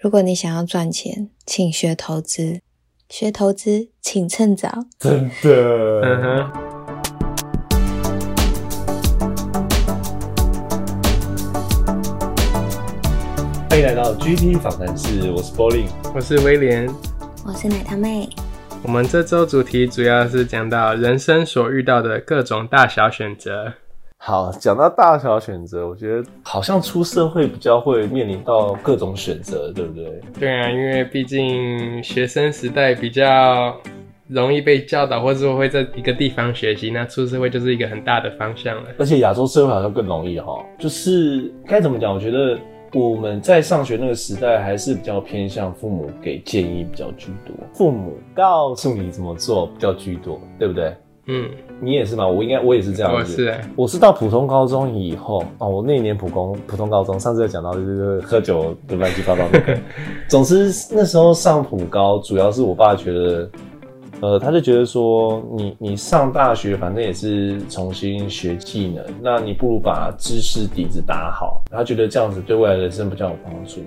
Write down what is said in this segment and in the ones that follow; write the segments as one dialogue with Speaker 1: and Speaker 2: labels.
Speaker 1: 如果你想要赚钱，请学投资；学投资，请趁早。
Speaker 2: 真的，
Speaker 3: 嗯哼，
Speaker 2: 欢迎来到 GT 访谈室，我是 Bowling。
Speaker 3: 我是威廉。
Speaker 1: 我是奶糖妹，
Speaker 3: 我们这周主题主要是讲到人生所遇到的各种大小选择。
Speaker 2: 好，讲到大小选择，我觉得好像出社会比较会面临到各种选择，对不对？
Speaker 3: 对啊，因为毕竟学生时代比较容易被教导，或者说会在一个地方学习，那出社会就是一个很大的方向了。
Speaker 2: 而且亚洲社会好像更容易哈，就是该怎么讲？我觉得我们在上学那个时代，还是比较偏向父母给建议比较居多，父母告诉你怎么做比较居多，对不对？
Speaker 3: 嗯，
Speaker 2: 你也是吗？我应该我也是这样子。
Speaker 3: 我是欸
Speaker 2: 我是到普通高中以后哦，我那一年普工普通高中，上次有讲到就是喝酒的乱七八糟那个。总之那时候上普高，主要是我爸觉得，呃，他就觉得说你你上大学反正也是重新学技能，那你不如把知识底子打好，他觉得这样子对未来人生比较有帮助。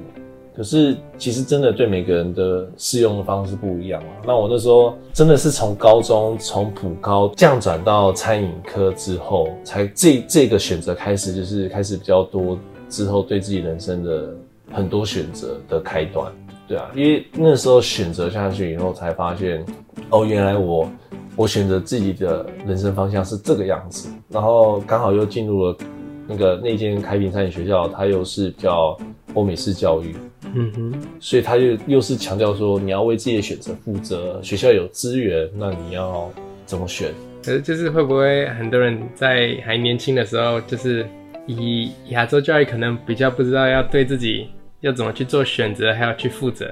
Speaker 2: 可是其实真的对每个人的适用的方式不一样啊。那我那时候真的是从高中从普高降转到餐饮科之后，才这这个选择开始就是开始比较多之后对自己人生的很多选择的开端。对啊，因为那时候选择下去以后，才发现哦，原来我我选择自己的人生方向是这个样子，然后刚好又进入了那个那间开平餐饮学校，它又是比较欧美式教育，
Speaker 3: 嗯哼，
Speaker 2: 所以他又又是强调说你要为自己的选择负责，学校有资源，那你要怎么选？
Speaker 3: 可是就是会不会很多人在还年轻的时候，就是以亚洲教育可能比较不知道要对自己要怎么去做选择，还要去负责。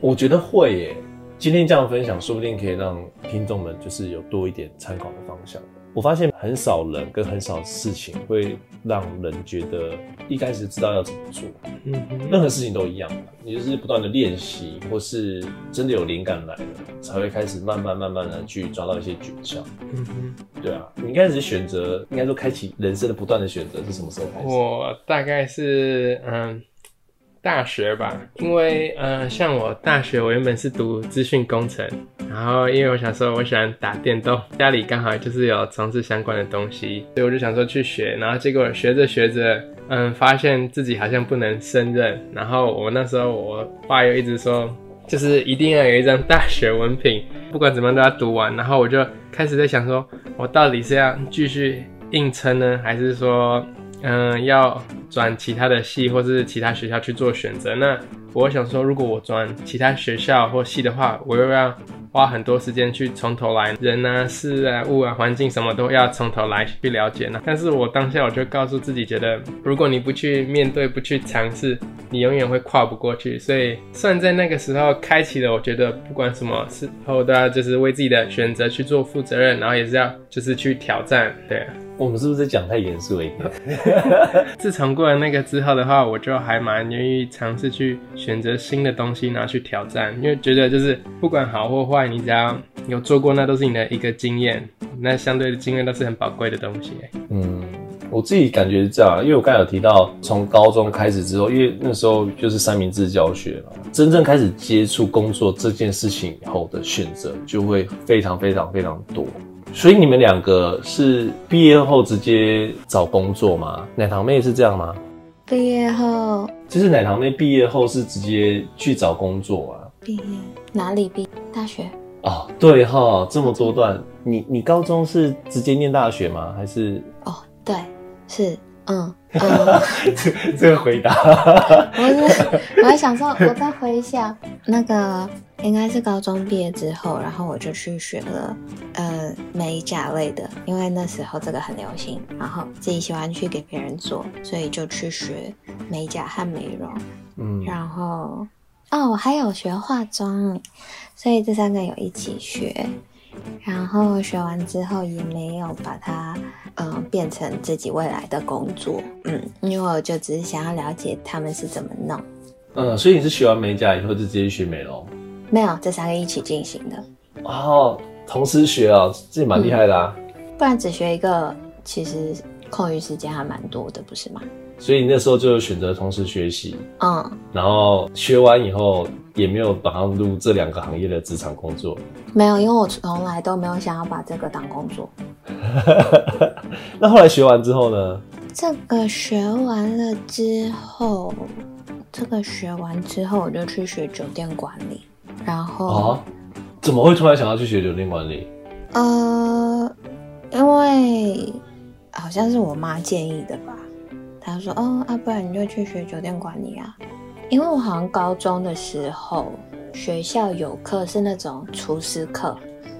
Speaker 2: 我觉得会耶。今天这样分享，说不定可以让听众们就是有多一点参考的方向。我发现很少人跟很少事情会让人觉得一开始知道要怎么做。
Speaker 3: 嗯哼，
Speaker 2: 任何事情都一样，你就是不断的练习，或是真的有灵感来了，才会开始慢慢慢慢的去抓到一些诀窍。
Speaker 3: 嗯哼。
Speaker 2: 对啊，你一开始选择，应该说开启人生的不断的选择是什么时候开始？
Speaker 3: 我大概是嗯大学吧，因为呃像我大学我原本是读资讯工程，然后因为我想说我喜欢打电动，家里刚好就是有从事相关的东西，所以我就想说去学，然后结果学着学着，嗯发现自己好像不能胜任，然后我那时候我爸又一直说。就是一定要有一张大学文凭，不管怎么样都要读完。然后我就开始在想说，我到底是要继续硬撑呢，还是说，嗯、要转其他的系或是其他学校去做选择？那我想说，如果我转其他学校或系的话，我又要花很多时间去从头来，人啊、事啊、物啊、环境什么都要从头来去了解呢。但是我当下我就告诉自己，觉得如果你不去面对、不去尝试，你永远会跨不过去。所以算在那个时候开启了，我觉得不管什么时候都要就是为自己的选择去做负责任，然后也是要就是去挑战，对啊。
Speaker 2: 我们是不是讲太严肃了一点？
Speaker 3: 自从过了那个之后的话，我就还蛮愿意尝试去选择新的东西，然后去挑战，因为觉得就是不管好或坏，你只要有做过，那都是你的一个经验，那相对的经验都是很宝贵的东西。
Speaker 2: 嗯，我自己感觉是这样，因为我刚才有提到，从高中开始之后，因为那时候就是三明治教学嘛，真正开始接触工作这件事情以后的选择就会非常非常非常多。所以你们两个是毕业后直接找工作吗？奶糖妹是这样吗？
Speaker 1: 毕业后
Speaker 2: 就是奶糖妹毕业后是直接去找工作啊？
Speaker 1: 毕业哪里毕？大学
Speaker 2: 哦，对哈，这么多段，你你高中是直接念大学吗？还是
Speaker 1: 哦，对，是嗯 嗯，
Speaker 2: 这这个回答？
Speaker 1: 我是我还想说，我再回想那个应该是高中毕业之后，然后我就去学了呃美甲类的，因为那时候这个很流行，然后自己喜欢去给别人做，所以就去学美甲和美容，
Speaker 2: 嗯，
Speaker 1: 然后哦，我还有学化妆，所以这三个有一起学。然后学完之后也没有把它，嗯、变成自己未来的工作，嗯，因为我就只是想要了解他们是怎么弄，
Speaker 2: 嗯，所以你是学完美甲以后就直接去学美容？
Speaker 1: 没有这三个一起进行的，
Speaker 2: 哦，同时学啊，这也蛮厉害的啊。
Speaker 1: 不然只学一个，其实空余时间还蛮多的，不是吗？
Speaker 2: 所以那时候就选择同时学习，
Speaker 1: 嗯，
Speaker 2: 然后学完以后也没有马上入这两个行业的职场工作。
Speaker 1: 没有，因为我从来都没有想要把这个当工作。
Speaker 2: 那后来学完之后呢？
Speaker 1: 这个学完了之后，这个学完之后我就去学酒店管理，然后、
Speaker 2: 啊，怎么会突然想要去学酒店管理？
Speaker 1: 呃，因为好像是我妈建议的吧，她说哦，啊，不然你就去学酒店管理啊，因为我好像高中的时候学校有课是那种厨师课，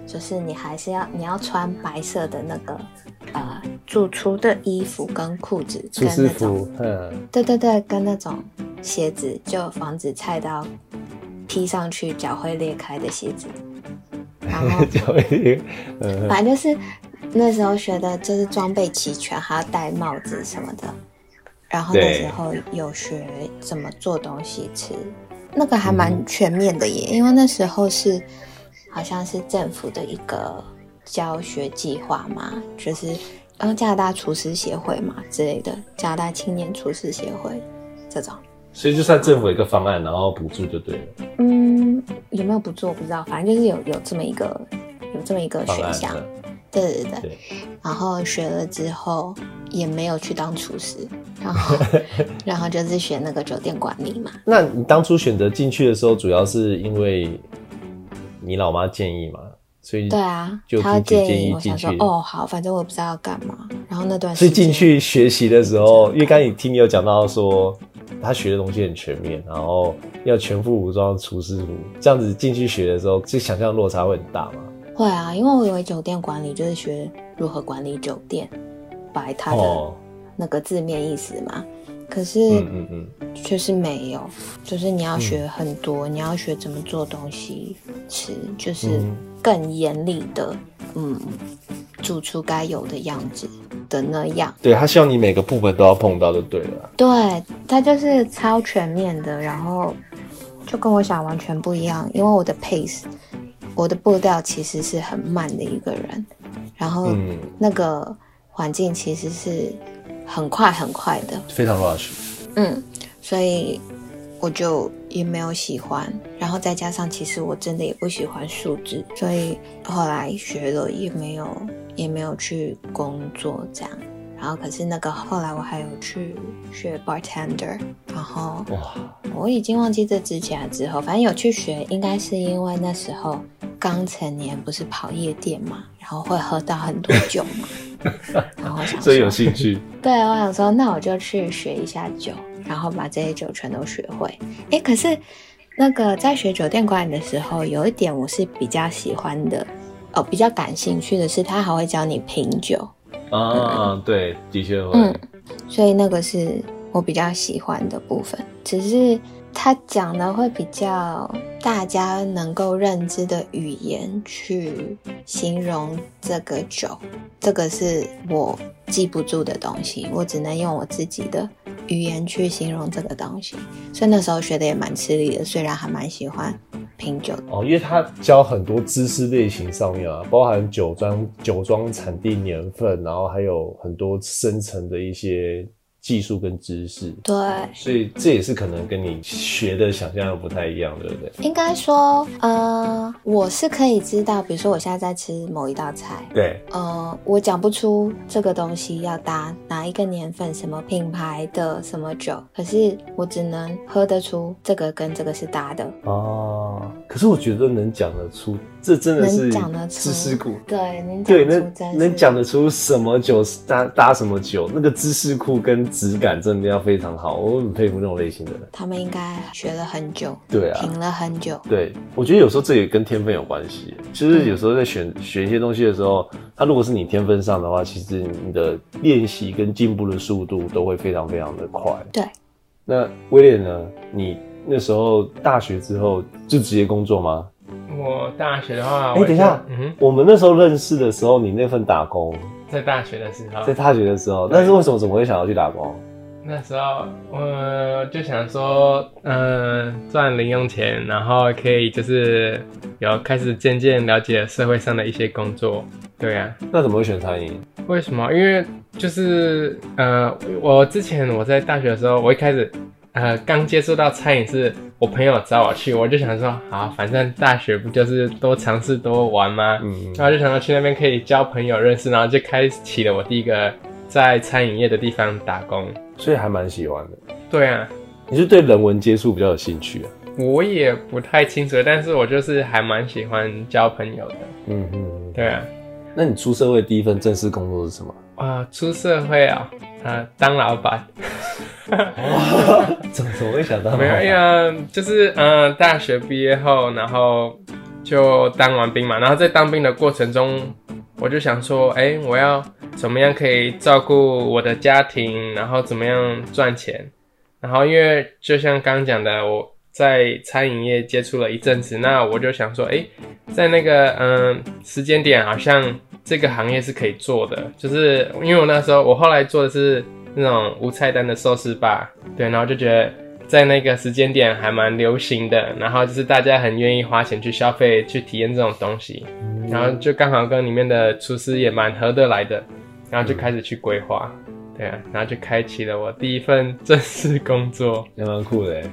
Speaker 1: 就是你还是要你要穿白色的那个呃主厨的衣服跟裤子
Speaker 2: 厨
Speaker 1: 跟那种
Speaker 2: 师服，嗯，
Speaker 1: 对对对，跟那种鞋子，就防止菜刀劈上去脚会裂开的鞋子。然后 反正就是那时候学的就是装备齐全，还要戴帽子什么的。然后那
Speaker 2: 对
Speaker 1: 时候有学怎么做东西吃，那个还蛮全面的耶，因为那时候是好像是政府的一个教学计划嘛，就是然后加拿大厨师协会嘛之类的，加拿大青年厨师协会这种。
Speaker 2: 所以就算政府有一个方案，然后补助就对了，
Speaker 1: 嗯，有没有补助我不知道，反正就是有有这么一个有这么一个选项。
Speaker 2: 的，
Speaker 1: 对对对，
Speaker 2: 对，
Speaker 1: 然后学了之后也没有去当厨师，然后 然后就是学那个酒店管理嘛。
Speaker 2: 那你当初选择进去的时候，主要是因为你老妈建议嘛，所以
Speaker 1: 对啊
Speaker 2: 就，
Speaker 1: 他建议
Speaker 2: 进去，
Speaker 1: 想说哦好，反正我不知道要干嘛。然后那段
Speaker 2: 所以进去学习的时候，因为刚才你听你有讲到说，他学的东西很全面，然后要全副武装厨师服，这样子进去学的时候，就想象落差会很大嘛。
Speaker 1: 会啊，因为我以为酒店管理就是学如何管理酒店，摆它的
Speaker 2: 哦，
Speaker 1: 那个字面意思嘛。可是
Speaker 2: 嗯嗯嗯，
Speaker 1: 就是没有，就是你要学很多，你要学怎么做东西吃，就是
Speaker 2: 嗯
Speaker 1: 更严厉的，嗯，煮出该有的样子的那样。
Speaker 2: 对他希望你每个部分都要碰到就对了。
Speaker 1: 对，他就是超全面的，然后就跟我想完全不一样，因为我的 pace，我的步调其实是很慢的一个人，然后
Speaker 2: 嗯，
Speaker 1: 那个环境其实是很快很快的，
Speaker 2: 非常 rush。
Speaker 1: 嗯，所以我就也没有喜欢，然后再加上其实我真的也不喜欢数字，所以后来学了也没有也没有去工作这样。然后可是那个后来我还有去学 bartender，然后
Speaker 2: 哇，
Speaker 1: 我已经忘记这之前了之后，反正有去学，应该是因为那时候刚成年，不是跑夜店嘛，然后会喝到很多酒嘛，然后想
Speaker 2: 所以有
Speaker 1: 说，
Speaker 2: 兴趣。
Speaker 1: 对我想说，那我就去学一下酒，然后把这些酒全都学会。哎，可是那个在学酒店管理的时候，有一点我是比较喜欢的，哦，比较感兴趣的是，他还会教你品酒，
Speaker 2: 啊，对，的确会。
Speaker 1: 嗯，所以那个是我比较喜欢的部分，只是他讲的会比较大家能够认知的语言去形容这个酒，这个是我记不住的东西，我只能用我自己的语言去形容这个东西，所以那时候学的也蛮吃力的，虽然还蛮喜欢品酒。
Speaker 2: 哦，因为他教很多知识类型上面啊，包含酒庄、酒庄产地年份，然后还有很多深层的一些技术跟知识，
Speaker 1: 对，
Speaker 2: 所以这也是可能跟你学的想象不太一样，对不对？
Speaker 1: 应该说，呃，我是可以知道，比如说我现在在吃某一道菜，
Speaker 2: 对，
Speaker 1: 呃，我讲不出这个东西要搭哪一个年份、什么品牌的什么酒，可是我只能喝得出这个跟这个是搭的，
Speaker 2: 哦，可是我觉得能讲得出，这真的是知识库。
Speaker 1: 对，能讲
Speaker 2: 对，能能讲得出什么酒搭搭什么酒，那个知识库跟质感真的要非常好，我很佩服那种类型的人。
Speaker 1: 他们应该学了很久，
Speaker 2: 对啊，
Speaker 1: 品了很久，
Speaker 2: 对，我觉得有时候这也跟天分有关系。其实有时候在选选一些东西的时候，他如果是你天分上的话，其实你的练习跟进步的速度都会非常非常的快。
Speaker 1: 对，
Speaker 2: 那威廉呢？你那时候大学之后就直接工作吗？
Speaker 3: 我大学的话，
Speaker 2: 哎、
Speaker 3: 我
Speaker 2: 等一下，
Speaker 3: 嗯，
Speaker 2: 我们那时候认识的时候，你那份打工
Speaker 3: 在大学的时候
Speaker 2: 在，大学的时候，但是为什么怎么会想要去打工？
Speaker 3: 那时候我就想说，嗯、赚零用钱，然后可以就是有开始渐渐了解社会上的一些工作。对呀、
Speaker 2: 那怎么会选餐饮？
Speaker 3: 为什么？因为就是呃，我之前我在大学的时候，我一开始呃刚接触到餐饮是我朋友找我去，我就想说，好，反正大学不就是多尝试多玩吗？
Speaker 2: 嗯，
Speaker 3: 然后就想到去那边可以交朋友、认识，然后就开启了我第一个在餐饮业的地方打工。
Speaker 2: 所以还蛮喜欢的。
Speaker 3: 对啊，
Speaker 2: 你是对人文接触比较有兴趣啊？
Speaker 3: 我也不太清楚，但是我就是还蛮喜欢交朋友的。
Speaker 2: 嗯嗯嗯。
Speaker 3: 对啊，
Speaker 2: 那你出社会第一份正式工作是什么？
Speaker 3: 啊，出社会啊，啊，当老板。
Speaker 2: 怎 么怎么会想到？
Speaker 3: 没有，呀就是嗯、呃大学毕业后，然后就当完兵嘛，然后在当兵的过程中，我就想说，哎、我要怎么样可以照顾我的家庭，然后怎么样赚钱，然后因为就像刚刚讲的，我在餐饮业接触了一阵子，那我就想说，哎、在那个嗯、时间点，好像这个行业是可以做的，就是因为我那时候我后来做的是那种无菜单的寿司吧，对，然后就觉得在那个时间点还蛮流行的，然后就是大家很愿意花钱去消费、去体验这种东西，然后就刚好跟里面的厨师也蛮合得来的，然后就开始去规划，对啊，然后就开启了我第一份正式工作。
Speaker 2: 也蛮酷的欸。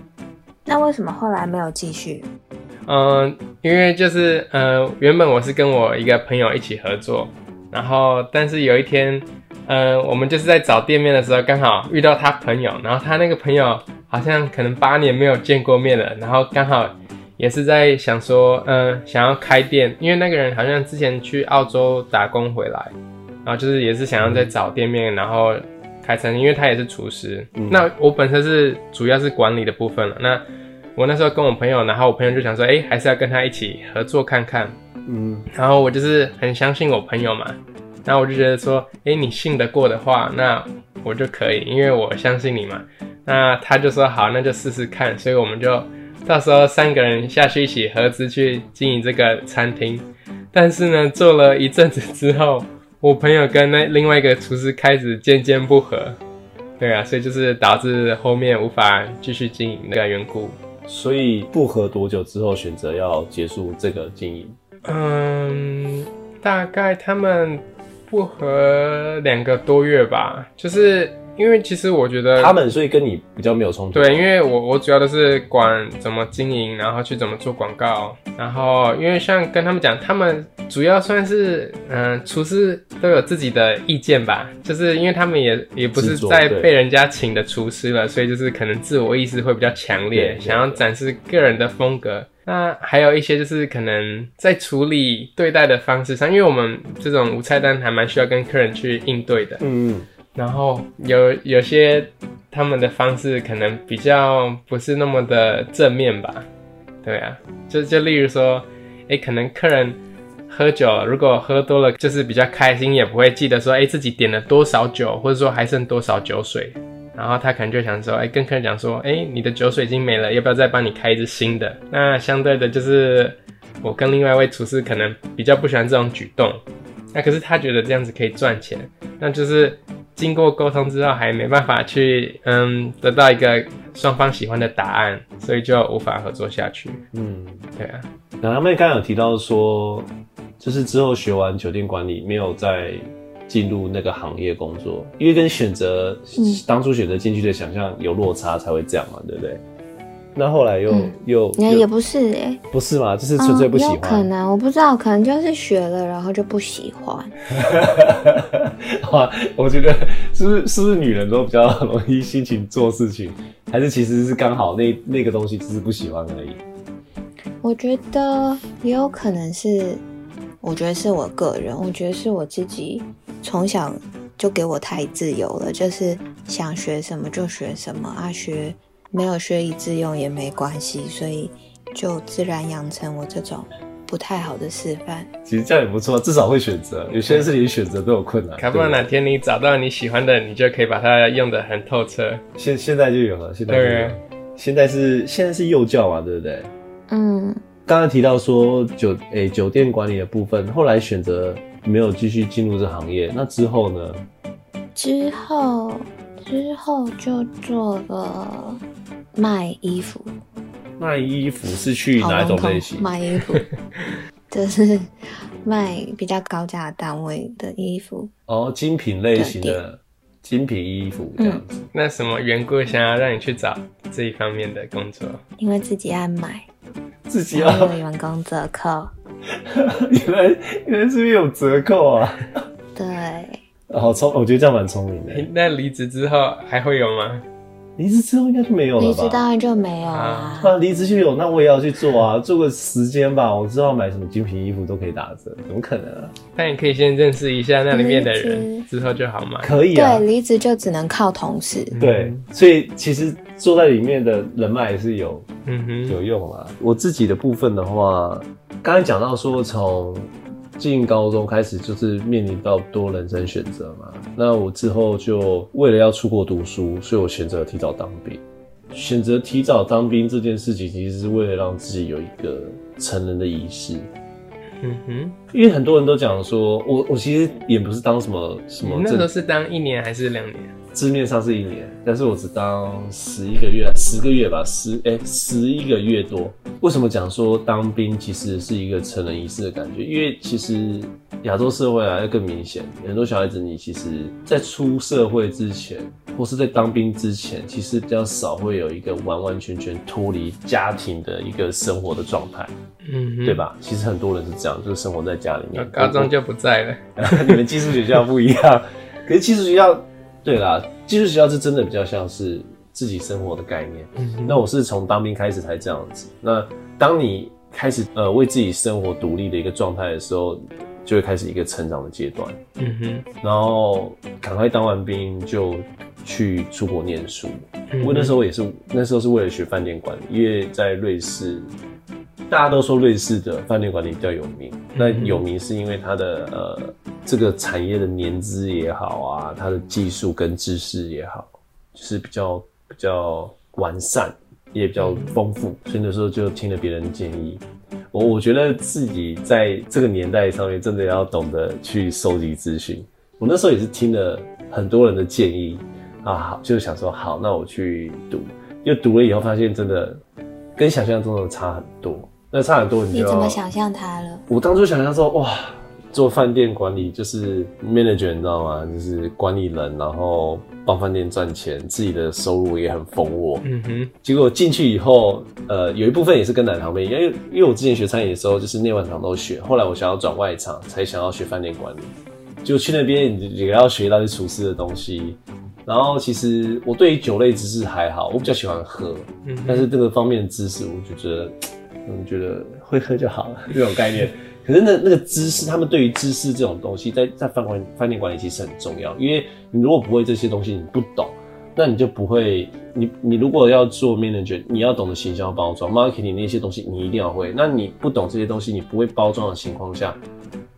Speaker 1: 那为什么后来没有继续？
Speaker 3: 嗯，因为就是呃，原本我是跟我一个朋友一起合作，然后但是有一天，呃，我们就是在找店面的时候，刚好遇到他朋友，然后他那个朋友好像可能八年没有见过面了，然后刚好也是在想说，嗯、想要开店，因为那个人好像之前去澳洲打工回来，然后就是也是想要再找店面，然后开餐厅，因为他也是厨师。
Speaker 2: 嗯
Speaker 3: 那我本身是主要是管理的部分了，那我那时候跟我朋友，然后我朋友就想说，哎、还是要跟他一起合作看看。
Speaker 2: 嗯，
Speaker 3: 然后我就是很相信我朋友嘛，然后我就觉得说，哎、你信得过的话，那我就可以，因为我相信你嘛。那他就说好，那就试试看，所以我们就到时候三个人下去一起合资去经营这个餐厅。但是呢，做了一阵子之后，我朋友跟那另外一个厨师开始渐渐不和，对啊，所以就是导致后面无法继续经营那个缘故。
Speaker 2: 所以不和多久之后选择要结束这个经营？
Speaker 3: 嗯，大概他们不和两个多月吧，就是因为其实我觉得
Speaker 2: 他们所以跟你比较没有冲突。
Speaker 3: 对，因为我我主要的是管怎么经营，然后去怎么做广告，然后因为像跟他们讲，他们主要算是嗯、厨师都有自己的意见吧，就是因为他们也也不是在被人家请的厨师了，所以就是可能自我意识会比较强烈想要展示个人的风格。那还有一些就是可能在处理对待的方式上，因为我们这种无菜单还蛮需要跟客人去应对的，
Speaker 2: 嗯，
Speaker 3: 然后有有些他们的方式可能比较不是那么的正面吧，对啊，就就例如说，诶，可能客人喝酒，如果喝多了，就是比较开心，也不会记得说，诶，自己点了多少酒，或者说还剩多少酒水，然后他可能就想说，诶，跟客人讲说，诶，你的酒水已经没了，要不要再帮你开一支新的？那相对的，就是我跟另外一位厨师可能比较不喜欢这种举动，那可是他觉得这样子可以赚钱，那就是经过沟通之后还没办法去嗯得到一个双方喜欢的答案，所以就无法合作下去。
Speaker 2: 嗯，
Speaker 3: 对啊，
Speaker 2: 然后他们刚刚有提到说，就是之后学完酒店管理，没有再进入那个行业工作，因为跟选择、
Speaker 1: 嗯
Speaker 2: 当初选择进去的想象有落差，才会这样嘛，对不对？那后来又、
Speaker 1: 嗯
Speaker 2: 又
Speaker 1: 也
Speaker 2: 又
Speaker 1: 也不是哎、
Speaker 2: 不是嘛，就是纯粹不喜
Speaker 1: 嗯，有可。能我不知道，可能就是学了，然后就不喜欢。
Speaker 2: 哇，我觉得是不是是不是女人都比较容易心情做事情，还是其实是刚好那那个东西只是不喜欢而已？
Speaker 1: 我觉得也有可能是，我觉得是我个人，我觉得是我自己从小就给我太自由了，就是想学什么就学什么啊，学没有学以致用也没关系，所以就自然养成我这种不太好的示范。
Speaker 2: 其实这样也不错，至少会选择。有些人是连选择都有困难。
Speaker 3: 搞不好哪天你找到你喜欢的，你就可以把它用的很透彻。
Speaker 2: 现现在就有了，现在就有
Speaker 3: 对。
Speaker 2: 现在是现在是幼教嘛，对不对？
Speaker 1: 嗯，
Speaker 2: 刚刚提到说酒诶、酒店管理的部分，后来选择没有继续进入这行业，那之后呢？
Speaker 1: 之后之后就做个卖衣服，
Speaker 2: 卖衣服是去哪一种类型？
Speaker 1: 卖衣服，就是卖比较高价单位的衣服。
Speaker 2: 哦，精品类型的精品衣服这样子。
Speaker 3: 那什么缘故想要让你去找这一方面的工作？
Speaker 1: 因为自己爱买，
Speaker 2: 自己要
Speaker 1: 有员工折扣，
Speaker 2: 原来原来是不是有折扣啊？
Speaker 1: 对，
Speaker 2: 好聪，我觉得这样蛮聪明的。
Speaker 3: 那离职之后还会有吗？
Speaker 2: 离职之后应该就没有了吧？
Speaker 1: 离职当然就没有啊。
Speaker 2: 啊，离职就有，那我也要去做啊，做个时间吧。我知道买什么精品衣服都可以打折，怎么可能啊？
Speaker 3: 但你可以先认识一下那里面的人，之后就好买。
Speaker 2: 可以啊
Speaker 1: 对，，离职就只能靠同事。
Speaker 2: 对，所以其实坐在里面的人脉也是有
Speaker 3: 嗯哼，
Speaker 2: 有用啊。我自己的部分的话，刚才讲到说从进高中开始就是面临到多人生选择嘛，那我之后就为了要出国读书，所以我选择提早当兵。选择提早当兵这件事情，其实是为了让自己有一个成人的仪式。
Speaker 3: 嗯哼，
Speaker 2: 因为很多人都讲说，我我其实也不是当什么什么
Speaker 3: 你那时候是当一年还是两年？
Speaker 2: 字面上是一年，但是我只当十一个月，十个月吧，十哎十一个月多。为什么讲说当兵其实是一个成人仪式的感觉？因为其实亚洲社会啊要更明显，很多小孩子你其实在出社会之前，或是在当兵之前，其实比较少会有一个完完全全脱离家庭的一个生活的状态，
Speaker 3: 嗯，
Speaker 2: 对？吧？其实很多人是这样，就是生活在家里面。
Speaker 3: 高中就不在了。
Speaker 2: 你们寄宿学校不一样，可是寄宿学校，对啦，技术学校是真的比较像是自己生活的概念。
Speaker 3: 嗯
Speaker 2: 那我是从当兵开始才这样子。那当你开始呃为自己生活独立的一个状态的时候，就会开始一个成长的阶段。
Speaker 3: 嗯哼，
Speaker 2: 然后赶快当完兵就去出国念书。
Speaker 3: 嗯
Speaker 2: 我那时候也是，那时候是为了学饭店管理，因为在瑞士，大家都说瑞士的饭店管理比较有名。那有名是因为它的呃这个产业的年资也好啊，它的技术跟知识也好，就是比较比较完善，也比较丰富。所以那时候就听了别人的建议。我我觉得自己在这个年代上面，真的要懂得去收集资讯。我那时候也是听了很多人的建议啊，好，就想说好，那我去读。又读了以后，发现真的跟想象中的差很多。那差很多，你
Speaker 1: 你怎么想象他了？
Speaker 2: 我当初想象说，哇，做饭店管理就是 manager，你知道吗？就是管理人，然后帮饭店赚钱，自己的收入也很丰沃。
Speaker 3: 嗯哼，
Speaker 2: 结果进去以后，呃，有一部分也是跟奶糖妹一样，因为因为我之前学餐饮的时候，就是内外场都学，后来我想要转外场，才想要学饭店管理。就去那边你也要学到些厨师的东西，然后其实我对于酒类知识还好，我比较喜欢喝，
Speaker 3: 嗯
Speaker 2: 但是这个方面的知识，我就觉得，嗯，觉得会喝就好了 这种概念。可是那那个知识，他们对于知识这种东西，在在饭馆饭店管理其实很重要，因为你如果不会这些东西，你不懂，那你就不会。你你如果要做 manager，你要懂得行销包装、marketing 那些东西，你一定要会。那你不懂这些东西，你不会包装的情况下，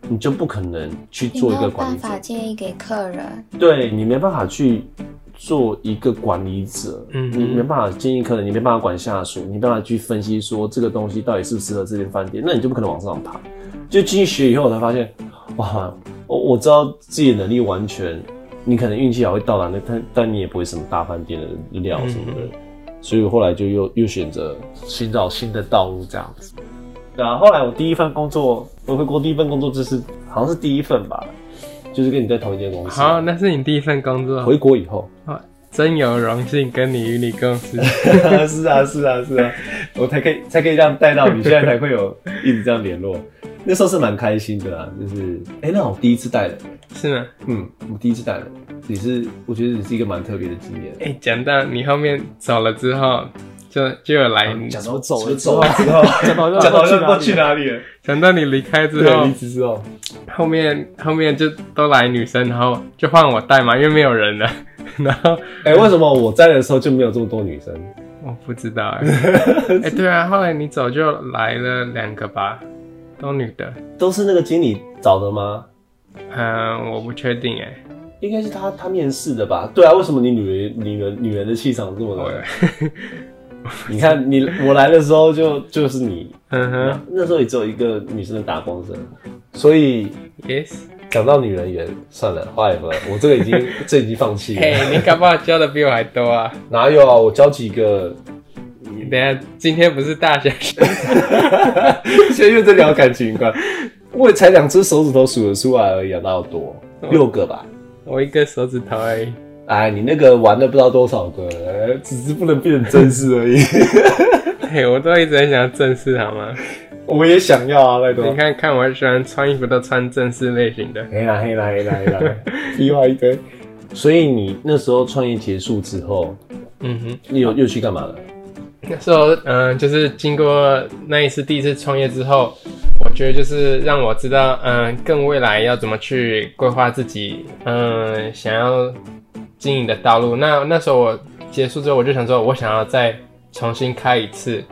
Speaker 2: 你就不可能去做一个管理者。
Speaker 1: 法建议给客人，
Speaker 2: 对你没办法去做一个管理者，
Speaker 3: 嗯
Speaker 2: 你没办法建议客人，你没办法管下属，你没办法去分析说这个东西到底适不适合这间饭店，那你就不可能往上爬。就进去学以后，我才发现，哇，我我知道自己的能力完全，你可能运气好会到达那，但但你也不会什么大饭店的料什么的，所以我后来就又又选择寻找新的道路这样子。对啊，后来我第一份工作，我回国第一份工作就是好像是第一份吧，就是跟你在同一间公司。
Speaker 3: 好，那是你第一份工作，
Speaker 2: 回国以后，
Speaker 3: 真有荣幸跟你与你共事。
Speaker 2: 是啊，是啊，是啊，我才可以才可以这样带到你，现在才会有一直这样联络。那时候是蛮开心的啊，就是哎、那我第一次带人，
Speaker 3: 是吗？
Speaker 2: 嗯，我第一次带人，也是我觉得你是一个蛮特别的经验。
Speaker 3: 哎、讲到你后面走了之后，就就有来
Speaker 2: 讲到
Speaker 4: 走了之
Speaker 2: 走
Speaker 4: 后
Speaker 2: 了之后，
Speaker 4: 讲到
Speaker 2: 讲到
Speaker 4: 要
Speaker 2: 要去哪里了？
Speaker 3: 讲到你离开之
Speaker 2: 对，
Speaker 3: 后
Speaker 2: 离，职之后，
Speaker 3: 后面后面就都来女生，然后就换我带嘛，因为没有人了。然后
Speaker 2: 哎、为什么我在的时候就没有这么多女生？
Speaker 3: 我不知道哎、哎、对啊，后来你走就来了两个吧，都女的。
Speaker 2: 都是那个经理找的吗？
Speaker 3: 嗯，我不确定哎、
Speaker 2: 应该是他他面试的吧？对啊，为什么你女人女人女人的气场这么
Speaker 3: 我
Speaker 2: 的？你看你我来的时候就就是你，
Speaker 3: 嗯哼
Speaker 2: 那时候也只有一个女生的打光者，所以
Speaker 3: ，yes，
Speaker 2: 讲到女人缘，算了，后来我这个已经这已经放弃
Speaker 3: 嘿
Speaker 2: 了。
Speaker 3: 你搞不好交的比我还多啊！
Speaker 2: 哪有啊？我教几个，
Speaker 3: 等下，今天不是大学生，
Speaker 2: 现在又在聊感情观，我也才两只手指头数得出来而已啊，哪有多？六个吧。
Speaker 3: 我一个手指头而已。
Speaker 2: 哎，你那个玩了不知道多少个，只是不能变成正式而已。
Speaker 3: 嘿，我都一直很想要正式，好吗？
Speaker 2: 我也想要啊，拜托
Speaker 3: 你。看看，我喜欢穿衣服都穿正式类型的。
Speaker 2: 黑啦黑啦黑啦黑啦，屁话一堆。所以你那时候创业结束之后，
Speaker 3: 嗯哼。
Speaker 2: 你有又去干嘛了？
Speaker 3: 那时候，嗯、就是经过那一次第一次创业之后，我觉得就是让我知道，嗯、更未来要怎么去规划自己，嗯、想要经营的道路。那那时候我结束之后，我就想说，我想要再重新开一次。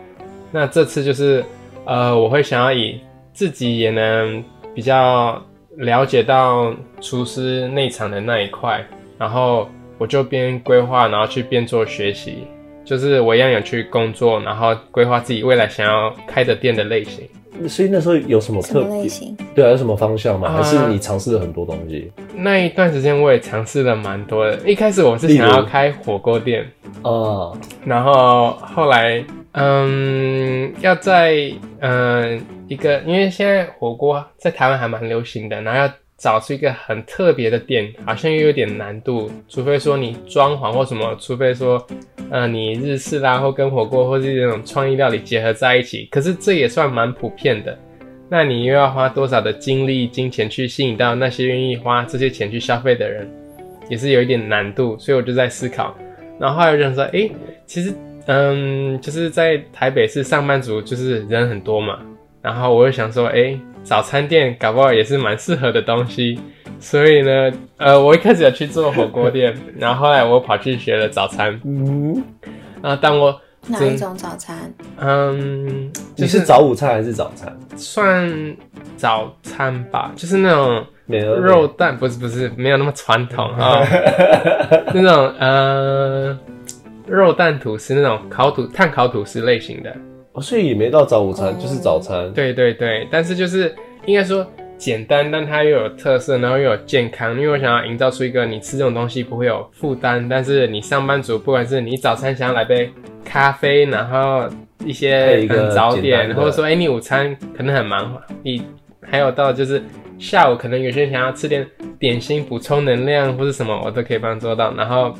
Speaker 3: 那这次就是，呃，我会想要以自己也能比较了解到厨师内场的那一块，然后我就边规划，然后去边做学习。就是我一样有去工作，然后规划自己未来想要开的店的类型。
Speaker 2: 所以那时候有什么特别？
Speaker 1: 么类型？
Speaker 2: 对啊，有什么方向吗？
Speaker 3: 啊
Speaker 2: 还是你尝试了很多东西？
Speaker 3: 那一段时间我也尝试了蛮多的。一开始我是想要开火锅店，
Speaker 2: 哦，
Speaker 3: 然后后来嗯，要在嗯一个，因为现在火锅在台湾还蛮流行的，然后要找出一个很特别的店，好像又有点难度。除非说你装潢或什么，除非说呃你日式啦或跟火锅或是这种创意料理结合在一起，可是这也算蛮普遍的。那你又要花多少的精力、金钱去吸引到那些愿意花这些钱去消费的人，也是有一点难度。所以我就在思考，然后后来我就想说，诶，其实，嗯，就是在台北市上班族就是人很多嘛，然后我就想说，诶，早餐店搞不好也是蛮适合的东西。所以呢，呃，我一开始有去做火锅店，然后后来我跑去学了早餐。
Speaker 2: 嗯，
Speaker 3: 然后当我
Speaker 1: 哪一种早餐？
Speaker 3: 嗯，
Speaker 2: 你是早午餐还是早餐？
Speaker 3: 算早餐吧，就是那种肉蛋，不是不是，没有那么传统啊，那种呃肉蛋吐司那种烤吐碳烤吐司类型的，
Speaker 2: 哦，所以也没到早午餐，
Speaker 1: 哦
Speaker 2: 就是早餐。，
Speaker 3: 对对对，但是就是应该说简单，但它又有特色，然后又有健康，因为我想要营造出一个你吃这种东西不会有负担，但是你上班族不管是你早餐想要来杯咖啡，然后一些早点，或者说哎、你午餐可能很忙，你还有到就是下午可能有些人想要吃点点心补充能量或是什么，我都可以帮你做到。然后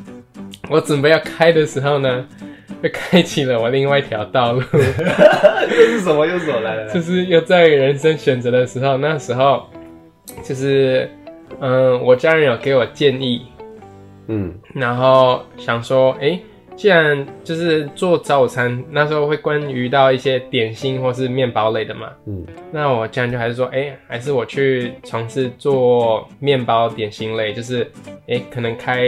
Speaker 3: 我准备要开的时候呢，就开启了我另外一条道路。
Speaker 2: 这是什么？又是什么？来来来，
Speaker 3: 就是又在人生选择的时候，那时候就是嗯，我家人有给我建议，
Speaker 2: 嗯，
Speaker 3: 然后想说，哎、既然就是做早餐，那时候会关于到一些点心或是面包类的嘛，
Speaker 2: 嗯，
Speaker 3: 那我这样就还是说，哎、还是我去从事做面包点心类，就是哎、可能开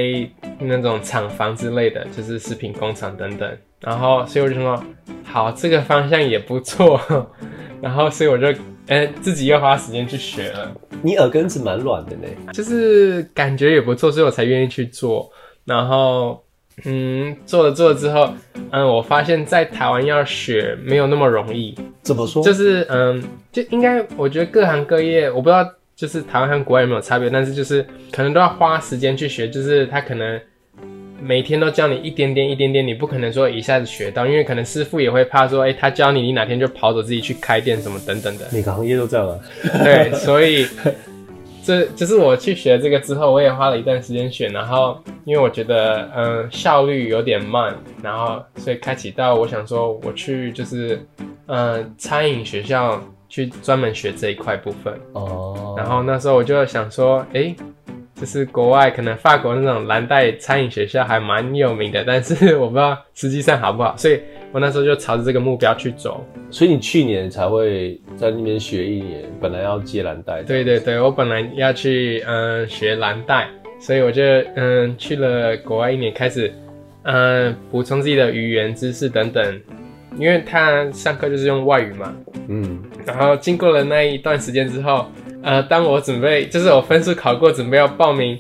Speaker 3: 那种厂房之类的，就是食品工厂等等。然后，所以我就说，好，这个方向也不错。然后，所以我就哎、自己又花时间去学了。
Speaker 2: 你耳根子蛮软的呢。
Speaker 3: 就是感觉也不错，所以我才愿意去做。然后，嗯，做了做了之后，嗯，我发现在台湾要学没有那么容易，
Speaker 2: 怎么说？
Speaker 3: 就是嗯，就应该我觉得各行各业，我不知道就是台湾和国外有没有差别，但是就是可能都要花时间去学，就是他可能。每天都教你一点点一点点，你不可能说一下子学到，因为可能师傅也会怕说，哎、他教你，你哪天就跑走自己去开店什么等等的。
Speaker 2: 每个行业都这样啊。
Speaker 3: 对，所以这就是我去学这个之后，我也花了一段时间学，然后因为我觉得嗯效率有点慢，然后所以开启到我想说我去就是嗯餐饮学校去专门学这一块部分，
Speaker 2: 哦，
Speaker 3: 然后那时候我就想说，诶，就是国外可能法国那种蓝带餐饮学校还蛮有名的，但是我不知道实际上好不好，所以我那时候就朝着这个目标去走。
Speaker 2: 所以你去年才会在那边学一年，本来要接蓝带。，
Speaker 3: 对对对，我本来要去嗯学蓝带，所以我就嗯去了国外一年，开始嗯补充自己的语言知识等等，因为他上课就是用外语嘛。
Speaker 2: 嗯，
Speaker 3: 然后经过了那一段时间之后，呃，当我准备就是我分数考过，准备要报名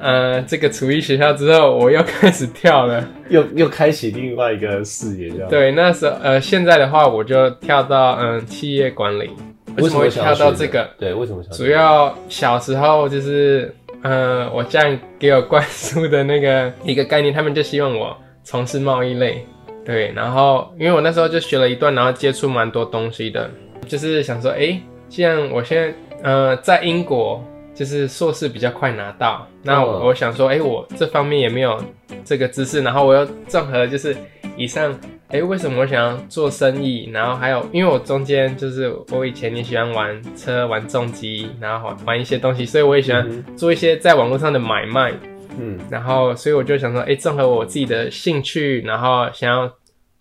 Speaker 3: 呃这个厨艺学校之后，我又开始跳了。
Speaker 2: 又又开启另外一个视野，这样。，
Speaker 3: 对，那时候呃现在的话，我就跳到嗯企业管理。为什么会跳到这个？
Speaker 2: 对，为什么？
Speaker 3: 主要小时候就是，呃，我家人给我灌输的那个一个概念，他们就希望我从事贸易类。对，然后因为我那时候就学了一段，然后接触蛮多东西的，就是想说，哎，既然我现在呃在英国，就是硕士比较快拿到，那我,、想说，哎，我这方面也没有这个知识，然后我又综合就是以上，哎，为什么我想要做生意？然后还有，因为我中间就是我以前也喜欢玩车、玩重机，然后玩玩一些东西，所以我也喜欢
Speaker 2: 嗯
Speaker 3: 做一些在网络上的买卖。
Speaker 2: 嗯。
Speaker 3: 然后，所以我就想说，哎，综合我自己的兴趣，然后想要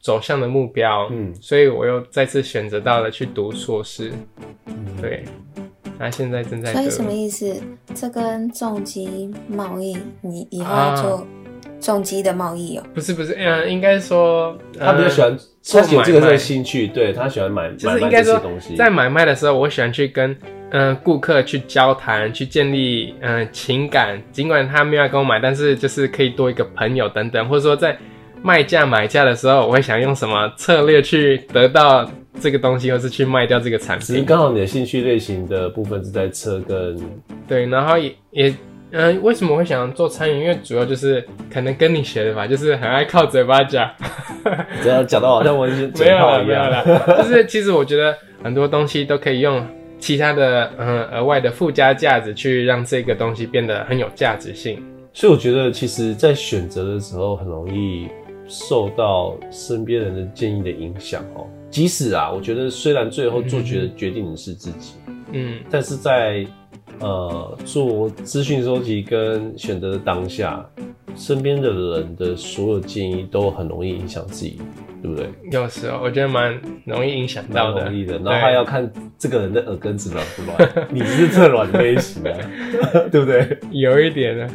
Speaker 3: 走向的目标，
Speaker 2: 嗯。
Speaker 3: 所以我又再次选择到了去读硕士。
Speaker 2: 嗯，
Speaker 3: 对，那现在正在
Speaker 1: 所以什么意思？这跟重机贸易，你以后
Speaker 3: 啊
Speaker 1: 要做重机的贸易哦、
Speaker 3: 不是不是，嗯，应该说
Speaker 2: 他比较喜欢，
Speaker 3: 做
Speaker 2: 他有这个
Speaker 3: 买卖
Speaker 2: 这个兴趣，对他喜欢买
Speaker 3: 就是
Speaker 2: 买卖
Speaker 3: 应该说
Speaker 2: 这些东西，
Speaker 3: 在买卖的时候，我喜欢去跟嗯、呃顾客去交谈，去建立嗯、呃情感。尽管他没有要跟我买，但是就是可以多一个朋友等等，或者说在卖价买价的时候，我会想用什么策略去得到这个东西，或是去卖掉这个产品。
Speaker 2: 刚好你的兴趣类型的部分是在车跟
Speaker 3: 对，然后也也。嗯、为什么我会想做餐饮？因为主要就是可能跟你学的吧，就是很爱靠嘴巴讲。
Speaker 2: 这样讲到好像我是
Speaker 3: 没有
Speaker 2: 嘴炮
Speaker 3: 了，没有
Speaker 2: 一样。
Speaker 3: 了。就是其实我觉得很多东西都可以用其他的嗯额外的附加价值去让这个东西变得很有价值性。
Speaker 2: 所以我觉得，其实，在选择的时候，很容易受到身边人的建议的影响哦。即使啊，我觉得虽然最后做决决定的是自己，
Speaker 3: 嗯，
Speaker 2: 但是在呃做资讯收集跟选择的当下，身边的人的所有建议都很容易影响自己，对不对？
Speaker 3: 有时候我觉得蛮容易影响到的。
Speaker 2: 容易的，然
Speaker 3: 对
Speaker 2: 后还要看这个人的耳根子软不软，你是特软类型啊，对不对？
Speaker 3: 有一点呢，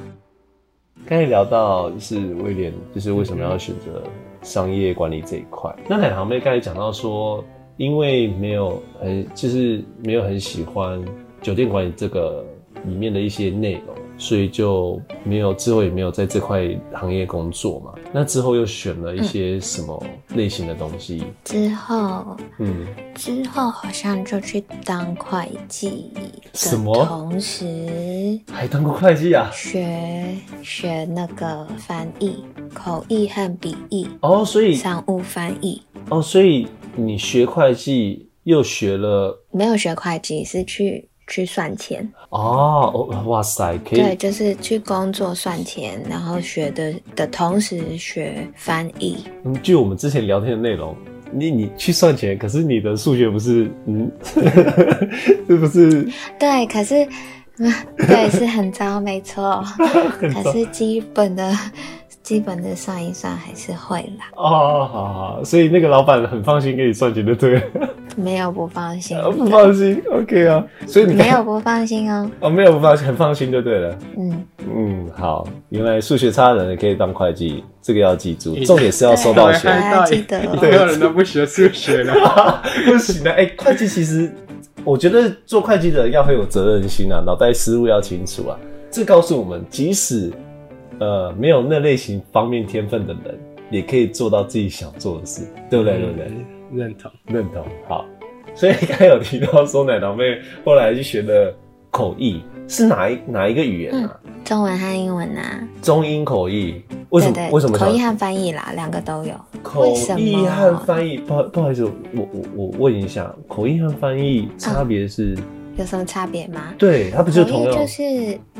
Speaker 2: 刚才聊到就是威廉，就是为什么要选择商业管理这一块。那奶糖妹刚才讲到说，因为没有很就是没有很喜欢酒店管理这个里面的一些内容，所以就没有之后也没有在这块行业工作嘛。那之后又选了一些什么类型的东西？
Speaker 1: 之后，
Speaker 2: 嗯，
Speaker 1: 之后好像就去当会计
Speaker 2: 什么
Speaker 1: 同时
Speaker 2: 还当过会计啊？
Speaker 1: 学学那个翻译、口译和笔译、
Speaker 2: 哦，所以
Speaker 1: 商务翻译。
Speaker 2: 哦，所以你学会计又学了
Speaker 1: 没有学会计，是去去算钱。
Speaker 2: 哦，哦哇塞，可以
Speaker 1: 对，就是去工作算钱，然后学的的同时学翻译。
Speaker 2: 嗯，据我们之前聊天的内容，你你去算钱，可是你的数学不是，嗯，是不是？
Speaker 1: 对，可是，嗯对，是很糟，没错。可是基本的、基本的算一算还是会啦，
Speaker 2: 哦，好好，所以那个老板很放心给你算钱，就对了，
Speaker 1: 没有不放心，
Speaker 2: 呃 不放心，OK 啊，所以你
Speaker 1: 没有不放心哦。
Speaker 2: 哦，没有不放心，很放心就对了。
Speaker 1: 嗯，
Speaker 2: 嗯，好，原来数学差的人也可以当会计，这个要记住，重点是要收到
Speaker 1: 对
Speaker 2: 钱。
Speaker 1: 记得哦
Speaker 3: 没有人都不学数学了。
Speaker 2: 不行的，哎、会计其实，我觉得做会计的人要很有责任心啊，脑袋思路要清楚啊。这告诉我们，即使呃没有那类型方面天分的人，也可以做到自己想做的事，对不对？对不对？
Speaker 3: 认同。
Speaker 2: 认同。好，所以刚才有提到说，奶糖妹后来去学的口译是哪一哪一个语言啊？
Speaker 1: 中文和英文啊，
Speaker 2: 中英口译。为什么？为什么
Speaker 1: 口译和翻译啦，两个都有。
Speaker 2: 口译和翻译？不好不好意思，我我我问一下，口译和翻译差别是？
Speaker 1: 有什么差别吗？
Speaker 2: 对，它不就同样？
Speaker 1: 口译就是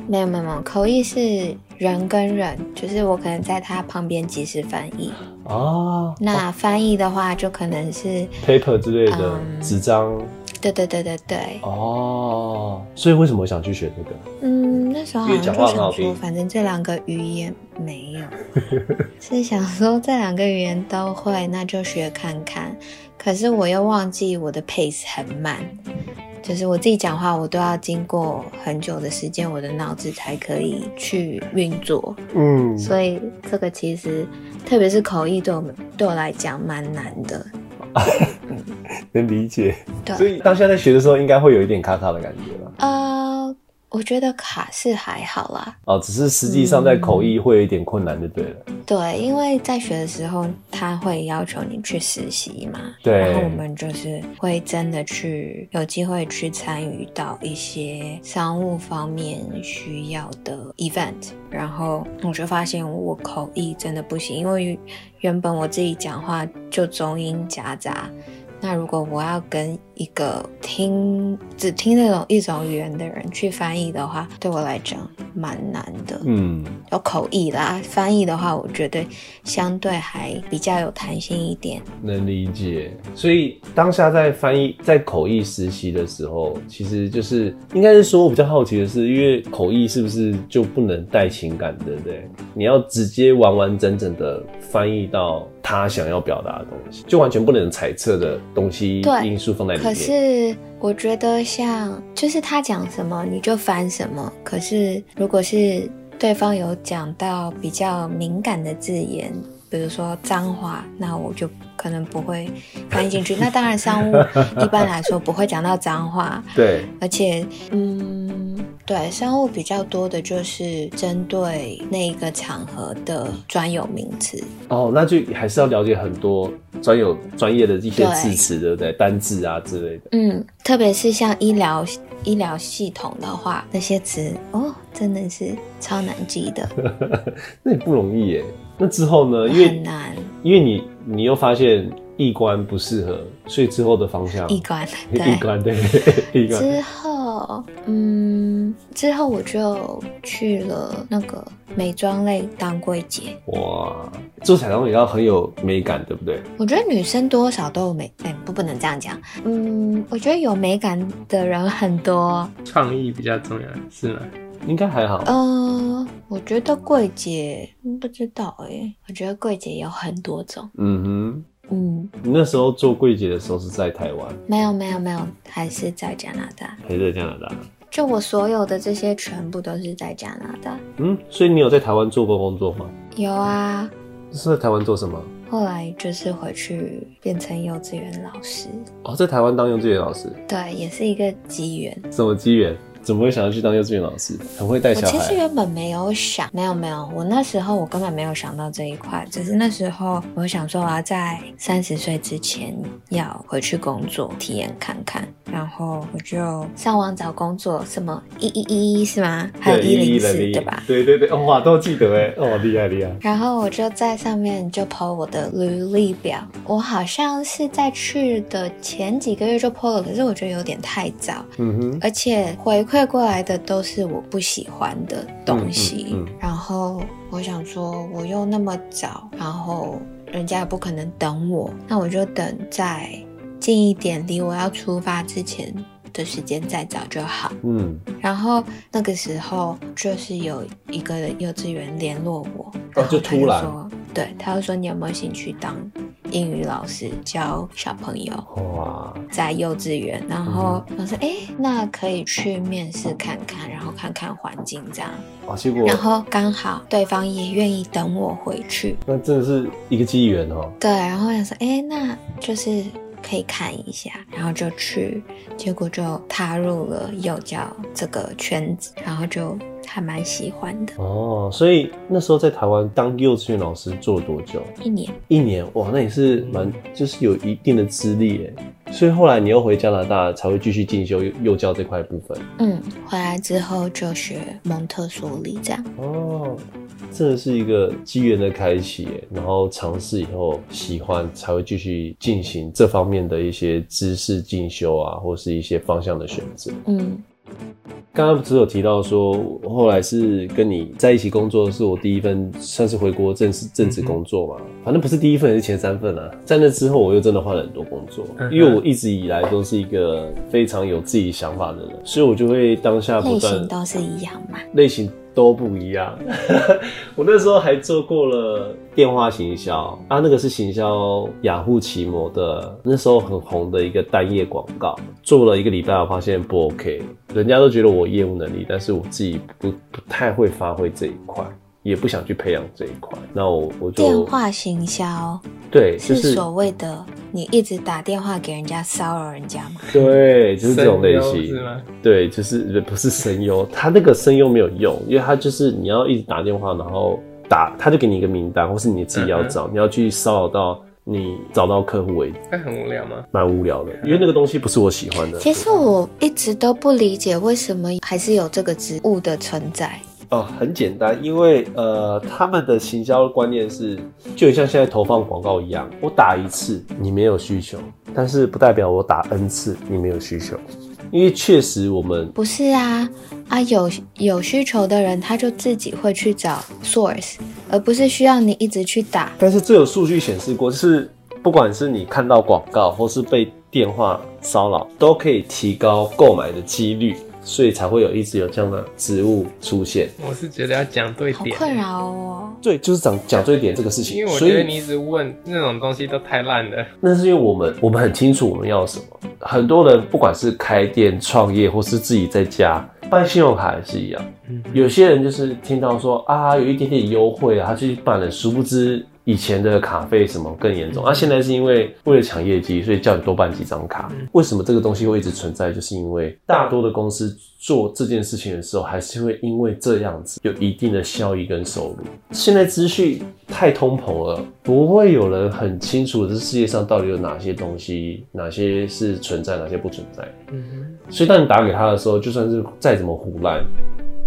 Speaker 1: 没有没有没有，口译是人跟人，就是我可能在他旁边及时翻译。
Speaker 2: 啊，
Speaker 1: 那翻译的话，就可能是
Speaker 2: paper 之类的
Speaker 1: 嗯
Speaker 2: 纸张
Speaker 1: 对对对对对，
Speaker 2: 哦。所以为什么想去学这个？
Speaker 1: 嗯，那时候好像就
Speaker 2: 因为讲话很好听
Speaker 1: 想说，反正这两个语言没有，是想说这两个语言都会，那就学看看。可是我又忘记我的 pace 很慢，就是我自己讲话，我都要经过很久的时间，我的脑子才可以去运作。
Speaker 2: 嗯，
Speaker 1: 所以这个其实，特别是口译，对我们对我来讲蛮难的。
Speaker 2: 能理解。
Speaker 1: 对
Speaker 2: 所以当下在学的时候，应该会有一点卡卡的感觉吧？
Speaker 1: 呃，我觉得卡是还好啦，
Speaker 2: 哦，只是实际上在口译会有一点困难，就对了。
Speaker 1: 对，因为在学的时候他会要求你去实习嘛，
Speaker 2: 对
Speaker 1: 然后我们就是会真的去有机会去参与到一些商务方面需要的 event，然后我就发现我口译真的不行，因为原本我自己讲话就中英夹杂。那如果我要跟一个听只听那种一种语言的人去翻译的话，对我来讲蛮难的。
Speaker 2: 嗯，
Speaker 1: 有口译啦，翻译的话，我觉得相对还比较有弹性一点。
Speaker 2: 能理解。所以当下在翻译在口译实习的时候，其实就是应该是说，我比较好奇的是，因为口译是不是就不能带情感，对不对？你要直接完完整整的翻译到他想要表达的东西，就完全不能猜测的东西因素放在里
Speaker 1: 可。是我觉得像就是他讲什么你就翻什么，可是如果是对方有讲到比较敏感的字眼，比如说脏话，那我就可能不会翻译进去。那当然，商务一般来说不会讲到脏话，
Speaker 2: 对，
Speaker 1: 而且，嗯，对，商务比较多的就是针对那一个场合的专有名词。
Speaker 2: 哦，那就还是要了解很多专有专业的一些字词，对不对？单字啊之类的。
Speaker 1: 嗯，特别是像医疗医疗系统的话，那些词哦，真的是超难记的，
Speaker 2: 那也不容易耶。那之后呢？因
Speaker 1: 很
Speaker 2: 为
Speaker 1: 难。
Speaker 2: 因为你你又发现译官不适合，所以之后的方向
Speaker 1: 一关
Speaker 2: 译
Speaker 1: 对。
Speaker 2: 官对 译官
Speaker 1: 之后，嗯，之后我就去了那个美妆类当柜姐。
Speaker 2: 哇，做彩妆也要很有美感，对不对？
Speaker 1: 我觉得女生多少都有美，哎、不，不能这样讲。嗯，我觉得有美感的人很多。
Speaker 3: 创意比较重要，是吗？
Speaker 2: 应该还好。
Speaker 1: 呃，我觉得柜姐嗯不知道哎、我觉得柜姐有很多种。
Speaker 2: 嗯哼，
Speaker 1: 嗯，
Speaker 2: 你那时候做柜姐的时候是在台湾，
Speaker 1: 没有没有没有，还是在加拿大。
Speaker 2: 还是在加拿大？
Speaker 1: 就我所有的这些全部都是在加拿大。
Speaker 2: 嗯，所以你有在台湾做过工作吗？
Speaker 1: 有啊，
Speaker 2: 是在台湾做什么？
Speaker 1: 后来就是回去变成幼稚园老师，
Speaker 2: 哦，在台湾当幼稚园老师，
Speaker 1: 对，也是一个机缘。
Speaker 2: 什么机缘？怎么会想要去当幼稚园老师？很会带小孩。
Speaker 1: 其实原本没有想，没有没有，我那时候我根本没有想到这一块，只是那时候我想说我要在三十岁之前要回去工作体验看看，然后我就上网找工作，什么一一一一是吗？还有一零
Speaker 2: 110
Speaker 1: 四对吧？
Speaker 2: 对对对，哇，都记得哎，哦，厉害厉害。
Speaker 1: 然后我就在上面就 po 我的履历表，我好像是在去的前几个月就 po 了，可是我觉得有点太早，
Speaker 2: 嗯哼，
Speaker 1: 而且回馈过来的都是我不喜欢的东西，
Speaker 2: 嗯嗯嗯。
Speaker 1: 然后我想说我又那么早，然后人家也不可能等我，那我就等在近一点，离我要出发之前的时间再找就好。
Speaker 2: 嗯，
Speaker 1: 然后那个时候就是有一个幼稚园联络我，
Speaker 2: 哦
Speaker 1: 然后他
Speaker 2: 就突然。
Speaker 1: 说，对，他就说你有没有兴趣当英语老师教小朋友？
Speaker 2: 哇，
Speaker 1: 在幼稚园，然后
Speaker 2: 嗯
Speaker 1: 我说，哎、那可以去面试看看，然后看看环境这样。
Speaker 2: 哇，结果
Speaker 1: 然后刚好对方也愿意等我回去，
Speaker 2: 那真的是一个机缘哦。
Speaker 1: 对，然后我想说，哎、那就是可以看一下，然后就去，结果就踏入了幼教这个圈子，然后就还蛮喜欢的。
Speaker 2: 哦，所以那时候在台湾当幼稚园老师做了多久？
Speaker 1: 一年，
Speaker 2: 一年哇，那也是蛮就是有一定的资历耶。所以后来你又回加拿大才会继续进修幼幼教这块部分。
Speaker 1: 嗯，回来之后就学蒙特梭利这样。
Speaker 2: 哦，这是一个机缘的开启，然后尝试以后喜欢才会继续进行这方面的一些知识进修啊，或是一些方向的选择。
Speaker 1: 嗯，
Speaker 2: 刚刚只有提到说，后来是跟你在一起工作，是我第一份算是回国正式正职工作嘛？反正不是第一份，也是前三份啊。在那之后，我又真的换了很多工作，因为我一直以来都是一个非常有自己想法的人，所以我就会当下不
Speaker 1: 类
Speaker 2: 断
Speaker 1: 型都是一样嘛。
Speaker 2: 类型都不一样。我那时候还做过了电话行销啊，那个是行销雅虎奇摩的，那时候很红的一个单页广告，做了一个礼拜，我发现不 OK，人家都觉得我业务能力，但是我自己不不太会发挥这一块。也不想去培养这一块。那我我就
Speaker 1: 电话行销
Speaker 2: 对，就是是
Speaker 1: 所谓的你一直打电话给人家骚扰人家吗？
Speaker 2: 对，就是这种类型
Speaker 3: 是。吗？
Speaker 2: 对，就是不是声优，他那个声优没有用，因为他就是你要一直打电话，然后打，他就给你一个名单，或是你自己要找，你要去骚扰到你找到客户为止，
Speaker 3: 那很无聊吗？
Speaker 2: 蛮无聊的，因为那个东西不是我喜欢的。
Speaker 1: 其实我一直都不理解为什么还是有这个职务的存在。
Speaker 2: 哦，很简单，因为呃，他们的行销观念是，就像现在投放广告一样，我打一次你没有需求，但是不代表我打 N 次你没有需求，因为确实我们
Speaker 1: 不是啊啊，有有需求的人他就自己会去找 source，而不是需要你一直去打。
Speaker 2: 但是这有数据显示过，就是不管是你看到广告，或是被电话骚扰，都可以提高购买的几率，所以才会有一直有这样的植物出现。
Speaker 3: 我是觉得要讲对点，
Speaker 1: 好困扰哦。
Speaker 2: 对，就是讲讲对点这个事情，
Speaker 3: 因为我
Speaker 2: 所以
Speaker 3: 觉得你一直问那种东西都太烂了。
Speaker 2: 那是因为我们我们很清楚我们要什么。很多人不管是开店创业，或是自己在家办信用卡也是一样。
Speaker 3: 嗯，
Speaker 2: 有些人就是听到说啊有一点点优惠啊，他去办了，殊不知以前的卡费什么更严重。啊，现在是因为为了抢业绩，所以叫你多办几张卡。为什么这个东西会一直存在？就是因为大多的公司做这件事情的时候，还是会因为这样子有一定的效益跟收入。现在资讯太通膨了，不会有人很清楚这世界上到底有哪些东西，哪些是存在，哪些不存在。
Speaker 3: 嗯
Speaker 2: 所以当你打给他的时候，就算是再怎么胡乱，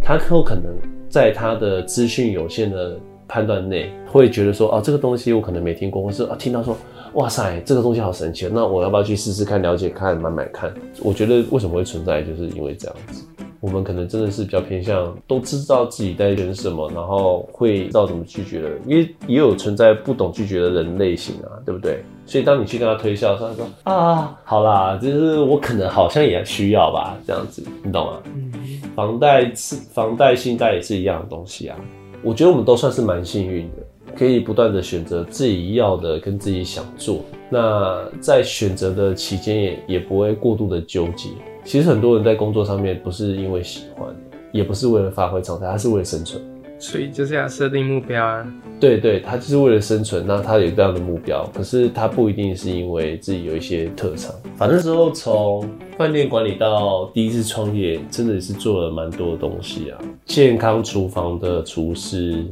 Speaker 2: 他有可能在他的资讯有限的判断内，会觉得说，哦，这个东西我可能没听过，或是啊听到说，哇塞，这个东西好神奇，那我要不要去试试看、了解看、买买看？我觉得为什么会存在，就是因为这样子。我们可能真的是比较偏向都知道自己在选什么，然后会知道怎么拒绝的人，因为也有存在不懂拒绝的人类型啊，对不对？所以当你去跟他推销他说啊，好啦，就是我可能好像也需要吧，这样子，你懂吗？
Speaker 3: 嗯
Speaker 2: 房贷是房贷、信贷也是一样的东西啊。我觉得我们都算是蛮幸运的，可以不断的选择自己要的跟自己想做。那在选择的期间也也不会过度的纠结。其实很多人在工作上面不是因为喜欢，也不是为了发挥长才，他是为了生存。
Speaker 3: 所以就是要设定目标啊。
Speaker 2: 对对，他就是为了生存，那他有这样的目标，可是他不一定是因为自己有一些特长。反正之后从饭店管理到第一次创业，真的是做了蛮多的东西啊，健康厨房的厨师，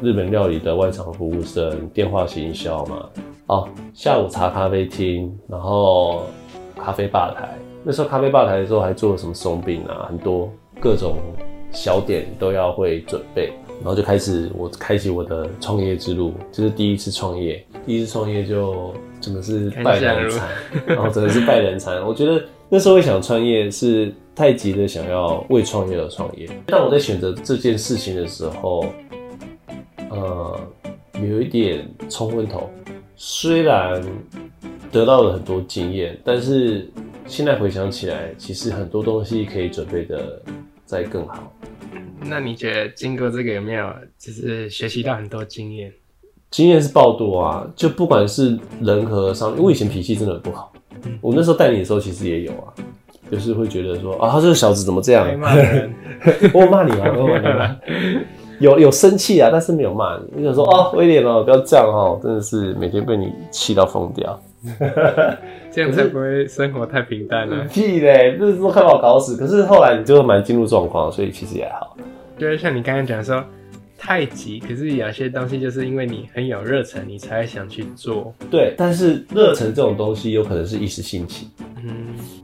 Speaker 2: 日本料理的外场服务生，电话行销嘛，哦，下午茶咖啡厅，然后咖啡吧台。那时候咖啡吧台的时候还做了什么松饼啊，很多各种小点都要会准备。然后就开始我开启我的创业之路，就是第一次创业，第一次创业就真的是败人惨，然后真的是败人惨。我觉得那时候会想创业是太急的想要为创业而创业。但我在选择这件事情的时候，呃，有一点冲昏头。虽然得到了很多经验，但是现在回想起来，其实很多东西可以准备的再更好。
Speaker 3: 那你觉得经过这个有没有就是学习到很多经验？
Speaker 2: 经验是爆多啊，就不管是人和商，因为我以前脾气真的很不好。我那时候带你的时候其实也有啊，就是会觉得说啊，他这个小子怎么这样？
Speaker 3: 骂人，
Speaker 2: 我有骂你吗？我有骂你吗？有有生气啊，但是没有骂你。你想说哦，威廉哦，不要这样哦，真的是每天被你气到疯掉。
Speaker 3: 这样才不会生活太平淡了。
Speaker 2: 屁嘞，这都快把我搞死。可是后来你就蛮进入状况，所以其实也还好。
Speaker 3: 就是像你刚刚讲说太急，可是有些东西就是因为你很有热忱，你才会想去做。
Speaker 2: 对，但是热忱这种东西有可能是一时兴起。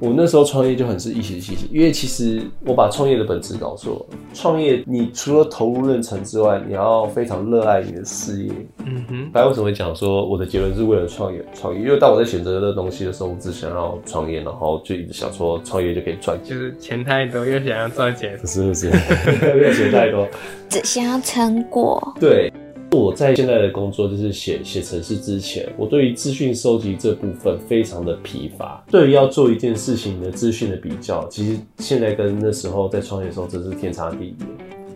Speaker 3: 嗯，
Speaker 2: 我那时候创业就很是一时兴起，因为其实我把创业的本质搞错了。创业你除了投入认成之外，你要非常热爱你的事业。
Speaker 3: 嗯哼，
Speaker 2: 大家为什么会讲说我的结论是为了创业创业？因为当我在选择这个东西的时候，我只想要创业，然后就一直想说创业就可以赚钱。
Speaker 3: 就是钱太多又想要赚钱
Speaker 2: 不，是不是，没有钱太多。
Speaker 1: 只想要成果。
Speaker 2: 对，我在现在的工作就是写写程式之前，我对于资讯收集这部分非常的疲乏。对于要做一件事情的资讯的比较，其实现在跟那时候在创业的时候真是天差地别。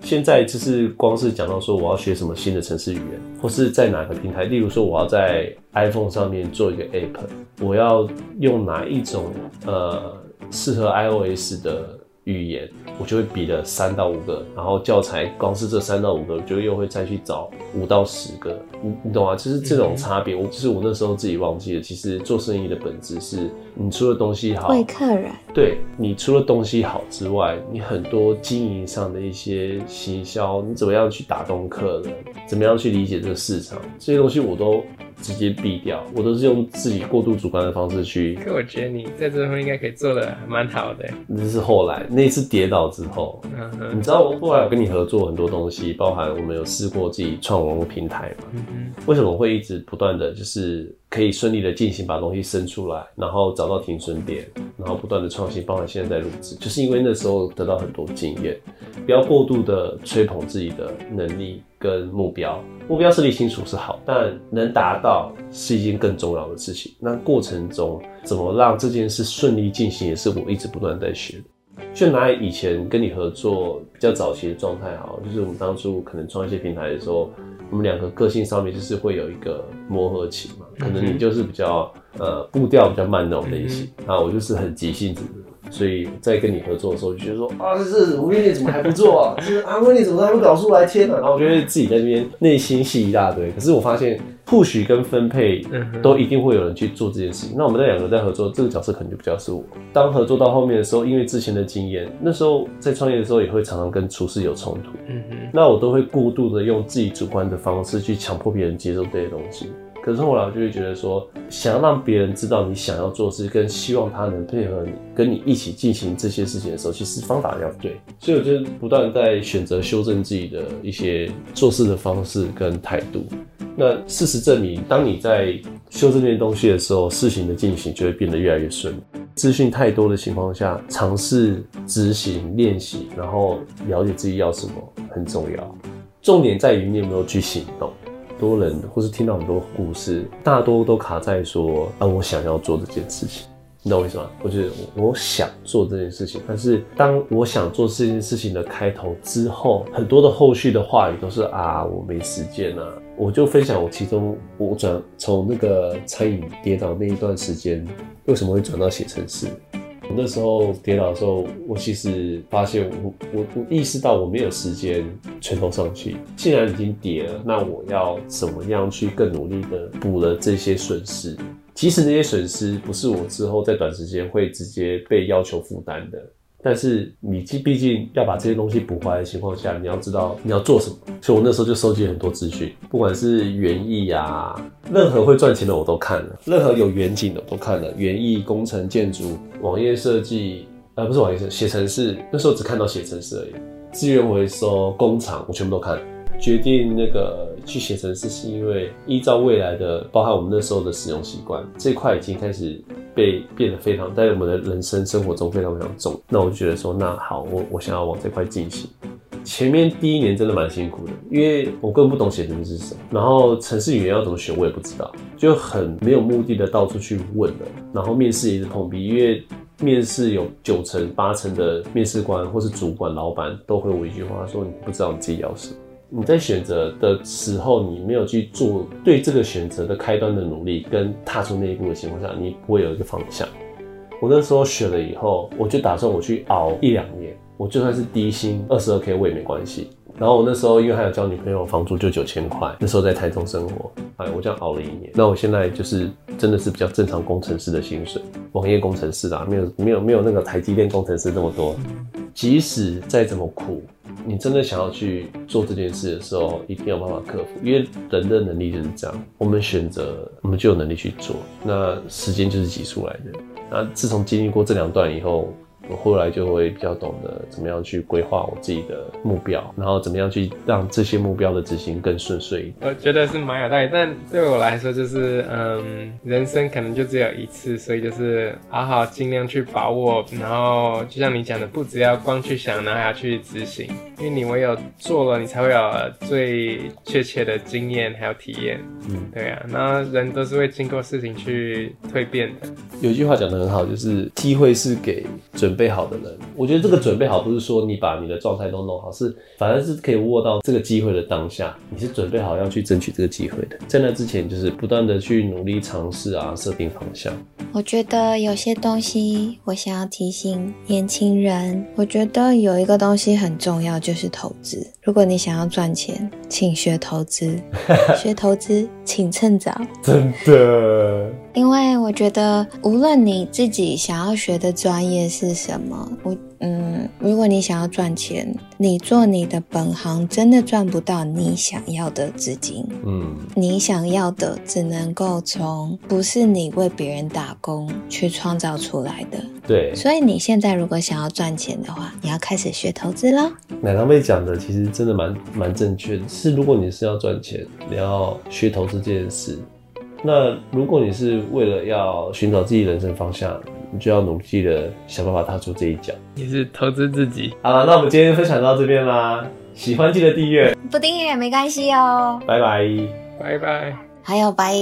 Speaker 2: 现在就是光是讲到说我要学什么新的程式语言，或是在哪个平台，例如说我要在 iPhone 上面做一个 App，我要用哪一种呃适合 iOS 的语言，我就会比了三到五个，然后教材光是这三到五个，我就又会再去找五到十个，你你懂啊？就是这种差别，我就是我那时候自己忘记了。其实做生意的本质是，你除了东西好，
Speaker 1: 为客人，
Speaker 2: 对你除了东西好之外，你很多经营上的一些行销，你怎么样去打动客人，怎么样去理解这个市场，这些东西我都直接避掉，我都是用自己过度主观的方式去。
Speaker 3: 可我觉得你在这方面应该可以做的蛮好的。
Speaker 2: 那是后来那次跌倒之后，
Speaker 3: 嗯哼，
Speaker 2: 你知道我后来有跟你合作很多东西，包含我们有试过自己创网络平台嘛？
Speaker 3: 嗯哼，
Speaker 2: 为什么会一直不断的就是可以顺利的进行把东西生出来，然后找到停损点，然后不断的创新，包含现在在录制，就是因为那时候得到很多经验，不要过度的吹捧自己的能力跟目标，目标设立清楚是好，但能达到是一件更重要的事情。那过程中怎么让这件事顺利进行，也是我一直不断在学的。就拿以前跟你合作比较早期的状态好，就是我们当初可能创一些平台的时候，我们两个个性上面就是会有一个磨合期嘛。可能你就是比较呃步调比较慢那种类型，啊，我就是很急性子，所以在跟你合作的时候就觉得说啊，这是吴威你怎么还不做啊？就是啊，威你怎么还不搞出来？天哪！然后我就会自己在那边内心戏一大堆。可是我发现。或许跟分配都一定会有人去做这件事情。那我们在两个在合作，这个角色可能就比较是我。当合作到后面的时候，因为之前的经验，那时候在创业的时候也会常常跟厨师有冲突。嗯哼，那我都会过度的用自己主观的方式去强迫别人接受这些东西。可是后来我就会觉得说，想要让别人知道你想要做事，跟希望他能配合你，跟你一起进行这些事情的时候，其实方法要对。所以我就不断在选择修正自己的一些做事的方式跟态度。那事实证明，当你在修正这些东西的时候，事情的进行就会变得越来越顺。资讯太多的情况下，尝试执行练习，然后了解自己要什么很重要。重点在于你有没有去行动。多人或是听到很多故事，大多都卡在说啊，我想要做这件事情。你懂我意思吗？我觉得我想做这件事情，但是当我想做这件事情的开头之后，很多的后续的话语都是啊，我没时间啊。我就分享我其中我转从那个餐饮跌倒那一段时间，为什么会转到写程式？我那时候跌倒的时候，我其实发现我我我意识到我没有时间全头上去。既然已经跌了，那我要怎么样去更努力的补了这些损失？即使那些损失不是我之后在短时间会直接被要求负担的，但是你既毕竟要把这些东西补回来的情况下，你要知道你要做什么。所以我那时候就收集很多资讯，不管是园艺啊，任何会赚钱的我都看了，任何有远景的我都看了，园艺、工程、建筑、网页设计，呃，不是网页设写程式，那时候只看到写程式而已。资源回收、工厂，我全部都看。决定那个去写程式，是因为依照未来的，包含我们那时候的使用习惯，这块已经开始被变得非常，在我们的人生生活中非常非常重。那我就觉得说，那好，我我想要往这块进行。前面第一年真的蛮辛苦的，因为我根本不懂写程式是什么，然后程式语言要怎么学我也不知道，就很没有目的的到处去问了。然后面试也是碰壁，因为面试有九成八成的面试官或是主管、老板都回我一句话，说你不知道你自己要什么。你在选择的时候，你没有去做对这个选择的开端的努力，跟踏出那一步的情况下，你不会有一个方向。我那时候选了以后，我就打算我去熬一两年，我就算是低薪二十二 k 我也没关系。然后我那时候因为还有交女朋友，房租就九千块，那时候在台中生活，哎，我这样熬了一年。那我现在就是真的是比较正常工程师的薪水，网页工程师啦，没有没有没有那个台积电工程师那么多。即使再怎么苦。你真的想要去做这件事的时候，一定有办法克服，因为人的能力就是这样，我们选择，我们就有能力去做。那时间就是挤出来的。那自从经历过这两段以后。我后来就会比较懂得怎么样去规划我自己的目标，然后怎么样去让这些目标的执行更顺遂一点。
Speaker 3: 我觉得是蛮有道理，但对我来说就是，嗯，人生可能就只有一次，所以就是好好尽量去把握。然后就像你讲的，不只要光去想，然后还要去执行，因为你唯有做了，你才会有最确切的经验还有体验。嗯，对啊，那人都是会经过事情去蜕变的。
Speaker 2: 有句话讲的很好，就是机会是给准。备好的人。我觉得这个准备好不是说你把你的状态都弄好，是反而是可以握到这个机会的当下，你是准备好要去争取这个机会的。在那之前，就是不断的去努力尝试啊，设定方向。
Speaker 1: 我觉得有些东西，我想要提醒年轻人。我觉得有一个东西很重要，就是投资。如果你想要赚钱，请学投资。学投资，请趁早。
Speaker 2: 真的，
Speaker 1: 因为我觉得，无论你自己想要学的专业是什么，我嗯，如果你想要赚钱，你做你的本行，真的赚不到你想要的资金。
Speaker 2: 嗯，
Speaker 1: 你想要的只能够从不是你为别人打工去创造出来的。
Speaker 2: 对。
Speaker 1: 所以你现在如果想要赚钱的话，你要开始学投资了。
Speaker 2: 奶糖妹讲的其实真的蛮蛮正确的，是如果你是要赚钱，你要学投资这件事。那如果你是为了要寻找自己人生方向，你就要努力的想办法踏出这一脚。
Speaker 3: 也是投资自己。
Speaker 2: 好了，那我们今天分享到这边啦，喜欢记得订阅，
Speaker 1: 不订阅也没关系哦。
Speaker 2: 拜拜，
Speaker 3: 拜拜。
Speaker 1: 还有拜。